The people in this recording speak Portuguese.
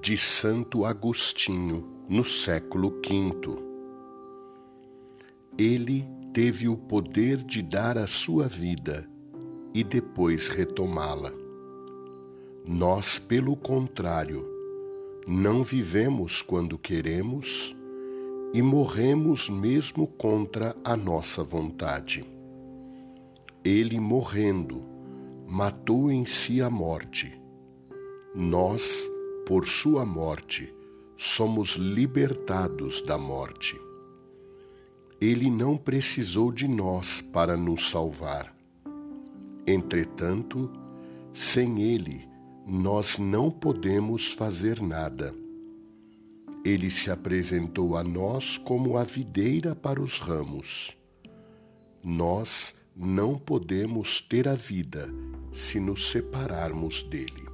de Santo Agostinho, no século V. Ele teve o poder de dar a sua vida e depois retomá-la. Nós, pelo contrário, não vivemos quando queremos e morremos mesmo contra a nossa vontade. Ele morrendo, matou em si a morte. Nós, por sua morte, somos libertados da morte. Ele não precisou de nós para nos salvar. Entretanto, sem Ele, nós não podemos fazer nada. Ele se apresentou a nós como a videira para os ramos. Nós não podemos ter a vida se nos separarmos dele.